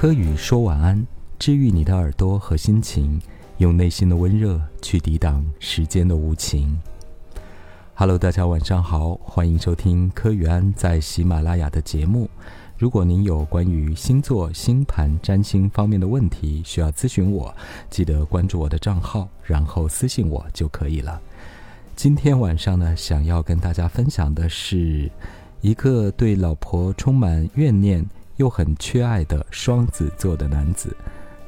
柯宇说晚安，治愈你的耳朵和心情，用内心的温热去抵挡时间的无情。Hello，大家晚上好，欢迎收听柯宇安在喜马拉雅的节目。如果您有关于星座、星盘、占星方面的问题需要咨询我，记得关注我的账号，然后私信我就可以了。今天晚上呢，想要跟大家分享的是一个对老婆充满怨念。又很缺爱的双子座的男子，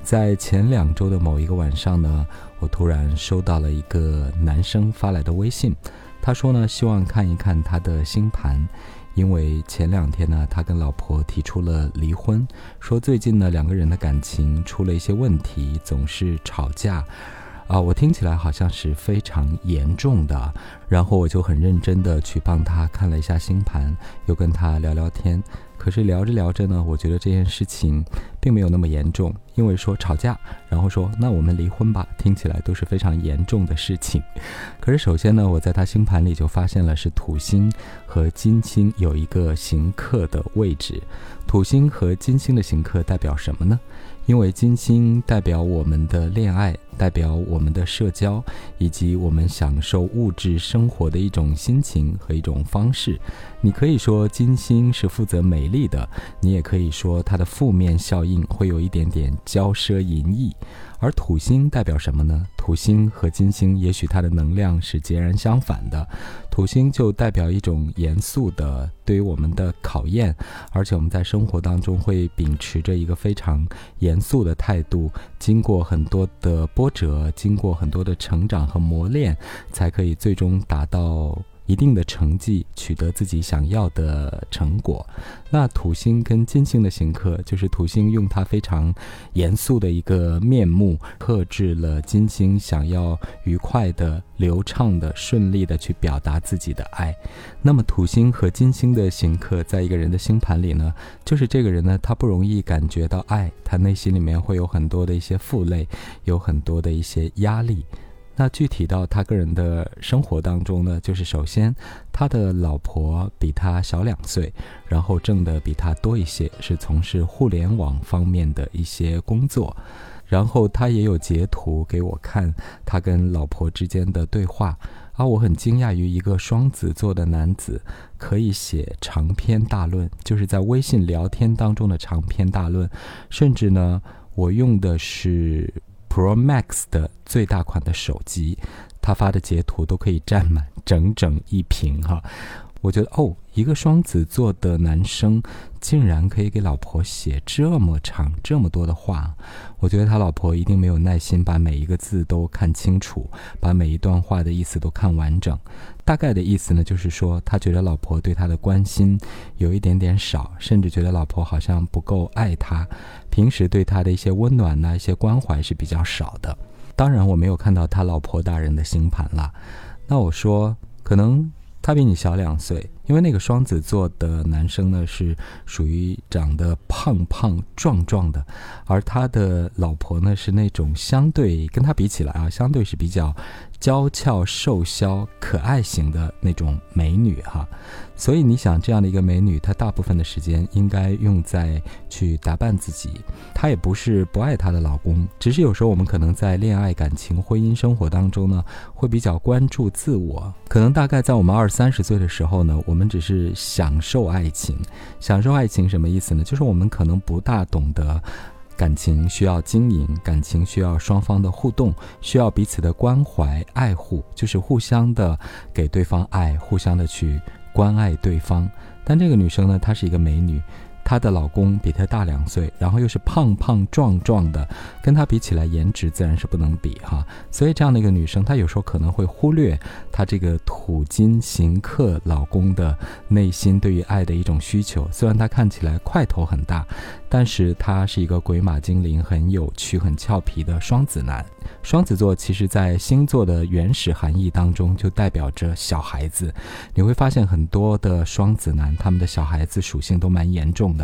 在前两周的某一个晚上呢，我突然收到了一个男生发来的微信，他说呢，希望看一看他的星盘，因为前两天呢，他跟老婆提出了离婚，说最近呢，两个人的感情出了一些问题，总是吵架，啊，我听起来好像是非常严重的，然后我就很认真的去帮他看了一下星盘，又跟他聊聊天。可是聊着聊着呢，我觉得这件事情并没有那么严重，因为说吵架，然后说那我们离婚吧，听起来都是非常严重的事情。可是首先呢，我在他星盘里就发现了是土星和金星有一个行克的位置，土星和金星的行克代表什么呢？因为金星代表我们的恋爱，代表我们的社交，以及我们享受物质生活的一种心情和一种方式。你可以说金星是负责美丽的，你也可以说它的负面效应会有一点点骄奢淫逸。而土星代表什么呢？土星和金星也许它的能量是截然相反的。土星就代表一种严肃的对于我们的考验，而且我们在生活当中会秉持着一个非常严肃的态度，经过很多的波者，经过很多的成长和磨练，才可以最终达到。一定的成绩，取得自己想要的成果。那土星跟金星的行克，就是土星用它非常严肃的一个面目，克制了金星想要愉快的、流畅的、顺利的去表达自己的爱。那么土星和金星的行克，在一个人的星盘里呢，就是这个人呢，他不容易感觉到爱，他内心里面会有很多的一些负累，有很多的一些压力。那具体到他个人的生活当中呢，就是首先，他的老婆比他小两岁，然后挣的比他多一些，是从事互联网方面的一些工作，然后他也有截图给我看他跟老婆之间的对话，啊，我很惊讶于一个双子座的男子可以写长篇大论，就是在微信聊天当中的长篇大论，甚至呢，我用的是。Pro Max 的最大款的手机，他发的截图都可以占满整整一屏哈。我觉得哦，一个双子座的男生竟然可以给老婆写这么长、这么多的话，我觉得他老婆一定没有耐心把每一个字都看清楚，把每一段话的意思都看完整。大概的意思呢，就是说他觉得老婆对他的关心有一点点少，甚至觉得老婆好像不够爱他，平时对他的一些温暖呢、一些关怀是比较少的。当然，我没有看到他老婆大人的星盘了。那我说，可能。他比你小两岁，因为那个双子座的男生呢是属于长得胖胖壮壮的，而他的老婆呢是那种相对跟他比起来啊，相对是比较。娇俏瘦削、可爱型的那种美女哈，所以你想这样的一个美女，她大部分的时间应该用在去打扮自己。她也不是不爱她的老公，只是有时候我们可能在恋爱、感情、婚姻生活当中呢，会比较关注自我。可能大概在我们二三十岁的时候呢，我们我们只是享受爱情。享受爱情什么意思呢？就是我们可能不大懂得。感情需要经营，感情需要双方的互动，需要彼此的关怀爱护，就是互相的给对方爱，互相的去关爱对方。但这个女生呢，她是一个美女。她的老公比她大两岁，然后又是胖胖壮壮的，跟她比起来，颜值自然是不能比哈。所以这样的一个女生，她有时候可能会忽略她这个土金行克老公的内心对于爱的一种需求。虽然他看起来块头很大，但是他是一个鬼马精灵，很有趣、很俏皮的双子男。双子座其实，在星座的原始含义当中，就代表着小孩子。你会发现很多的双子男，他们的小孩子属性都蛮严重的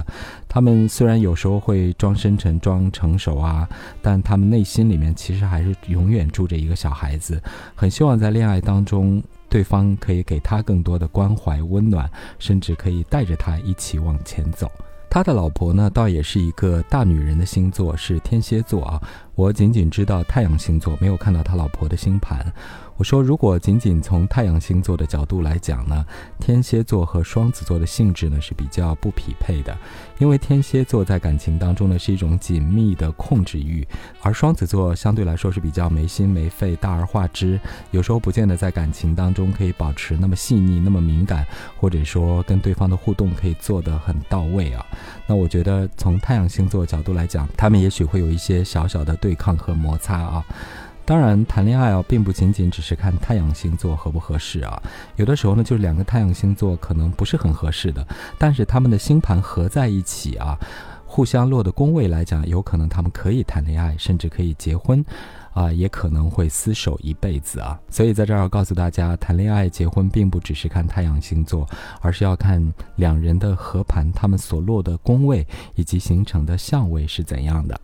他们虽然有时候会装深沉、装成熟啊，但他们内心里面其实还是永远住着一个小孩子。很希望在恋爱当中，对方可以给他更多的关怀、温暖，甚至可以带着他一起往前走。他的老婆呢，倒也是一个大女人的星座，是天蝎座啊。我仅仅知道太阳星座，没有看到他老婆的星盘。我说，如果仅仅从太阳星座的角度来讲呢，天蝎座和双子座的性质呢是比较不匹配的，因为天蝎座在感情当中呢是一种紧密的控制欲，而双子座相对来说是比较没心没肺、大而化之，有时候不见得在感情当中可以保持那么细腻、那么敏感，或者说跟对方的互动可以做得很到位啊。那我觉得从太阳星座角度来讲，他们也许会有一些小小的对抗和摩擦啊。当然，谈恋爱啊，并不仅仅只是看太阳星座合不合适啊。有的时候呢，就是两个太阳星座可能不是很合适的，但是他们的星盘合在一起啊，互相落的宫位来讲，有可能他们可以谈恋爱，甚至可以结婚，啊，也可能会厮守一辈子啊。所以在这儿要告诉大家，谈恋爱、结婚并不只是看太阳星座，而是要看两人的合盘，他们所落的宫位以及形成的相位是怎样的。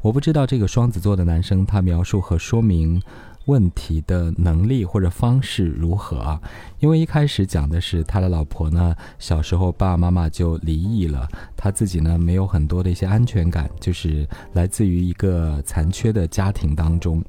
我不知道这个双子座的男生他描述和说明问题的能力或者方式如何啊？因为一开始讲的是他的老婆呢，小时候爸爸妈妈就离异了，他自己呢没有很多的一些安全感，就是来自于一个残缺的家庭当中。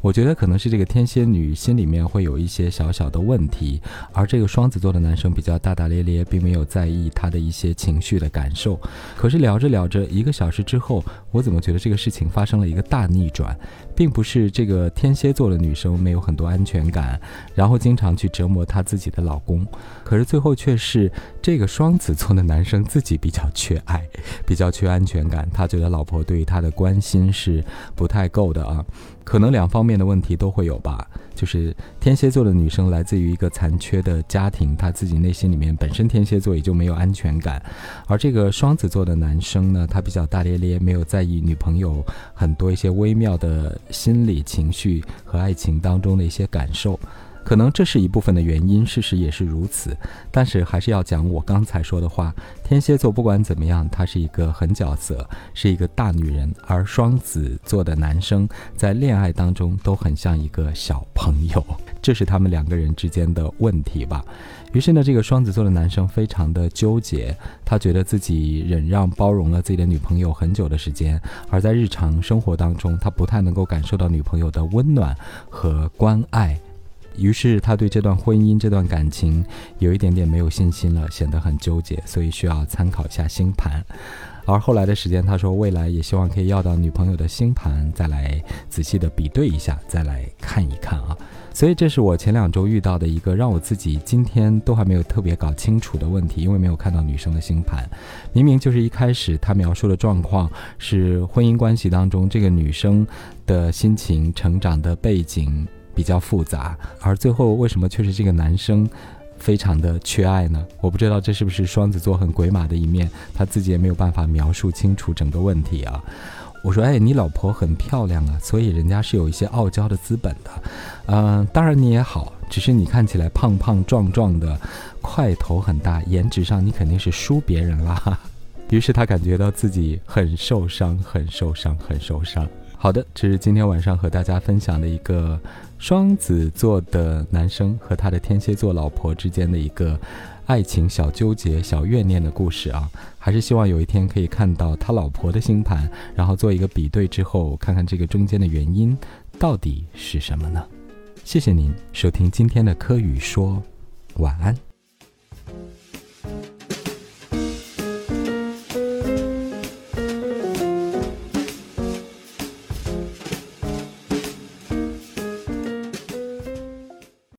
我觉得可能是这个天蝎女心里面会有一些小小的问题，而这个双子座的男生比较大大咧咧，并没有在意她的一些情绪的感受。可是聊着聊着，一个小时之后，我怎么觉得这个事情发生了一个大逆转，并不是这个天蝎座的女生没有很多安全感，然后经常去折磨她自己的老公，可是最后却是这个双子座的男生自己比较缺爱，比较缺安全感，他觉得老婆对于他的关心是不太够的啊。可能两方面的问题都会有吧，就是天蝎座的女生来自于一个残缺的家庭，她自己内心里面本身天蝎座也就没有安全感，而这个双子座的男生呢，他比较大咧咧，没有在意女朋友很多一些微妙的心理情绪和爱情当中的一些感受。可能这是一部分的原因，事实也是如此。但是还是要讲我刚才说的话：天蝎座不管怎么样，他是一个狠角色，是一个大女人；而双子座的男生在恋爱当中都很像一个小朋友，这是他们两个人之间的问题吧。于是呢，这个双子座的男生非常的纠结，他觉得自己忍让包容了自己的女朋友很久的时间，而在日常生活当中，他不太能够感受到女朋友的温暖和关爱。于是他对这段婚姻、这段感情有一点点没有信心了，显得很纠结，所以需要参考一下星盘。而后来的时间，他说未来也希望可以要到女朋友的星盘，再来仔细的比对一下，再来看一看啊。所以这是我前两周遇到的一个让我自己今天都还没有特别搞清楚的问题，因为没有看到女生的星盘。明明就是一开始他描述的状况是婚姻关系当中这个女生的心情、成长的背景。比较复杂，而最后为什么却是这个男生，非常的缺爱呢？我不知道这是不是双子座很鬼马的一面，他自己也没有办法描述清楚整个问题啊。我说，哎，你老婆很漂亮啊，所以人家是有一些傲娇的资本的，嗯，当然你也好，只是你看起来胖胖壮壮的，块头很大，颜值上你肯定是输别人啦。于是他感觉到自己很受伤，很受伤，很受伤。好的，这是今天晚上和大家分享的一个。双子座的男生和他的天蝎座老婆之间的一个爱情小纠结、小怨念的故事啊，还是希望有一天可以看到他老婆的星盘，然后做一个比对之后，看看这个中间的原因到底是什么呢？谢谢您收听今天的柯宇说，晚安。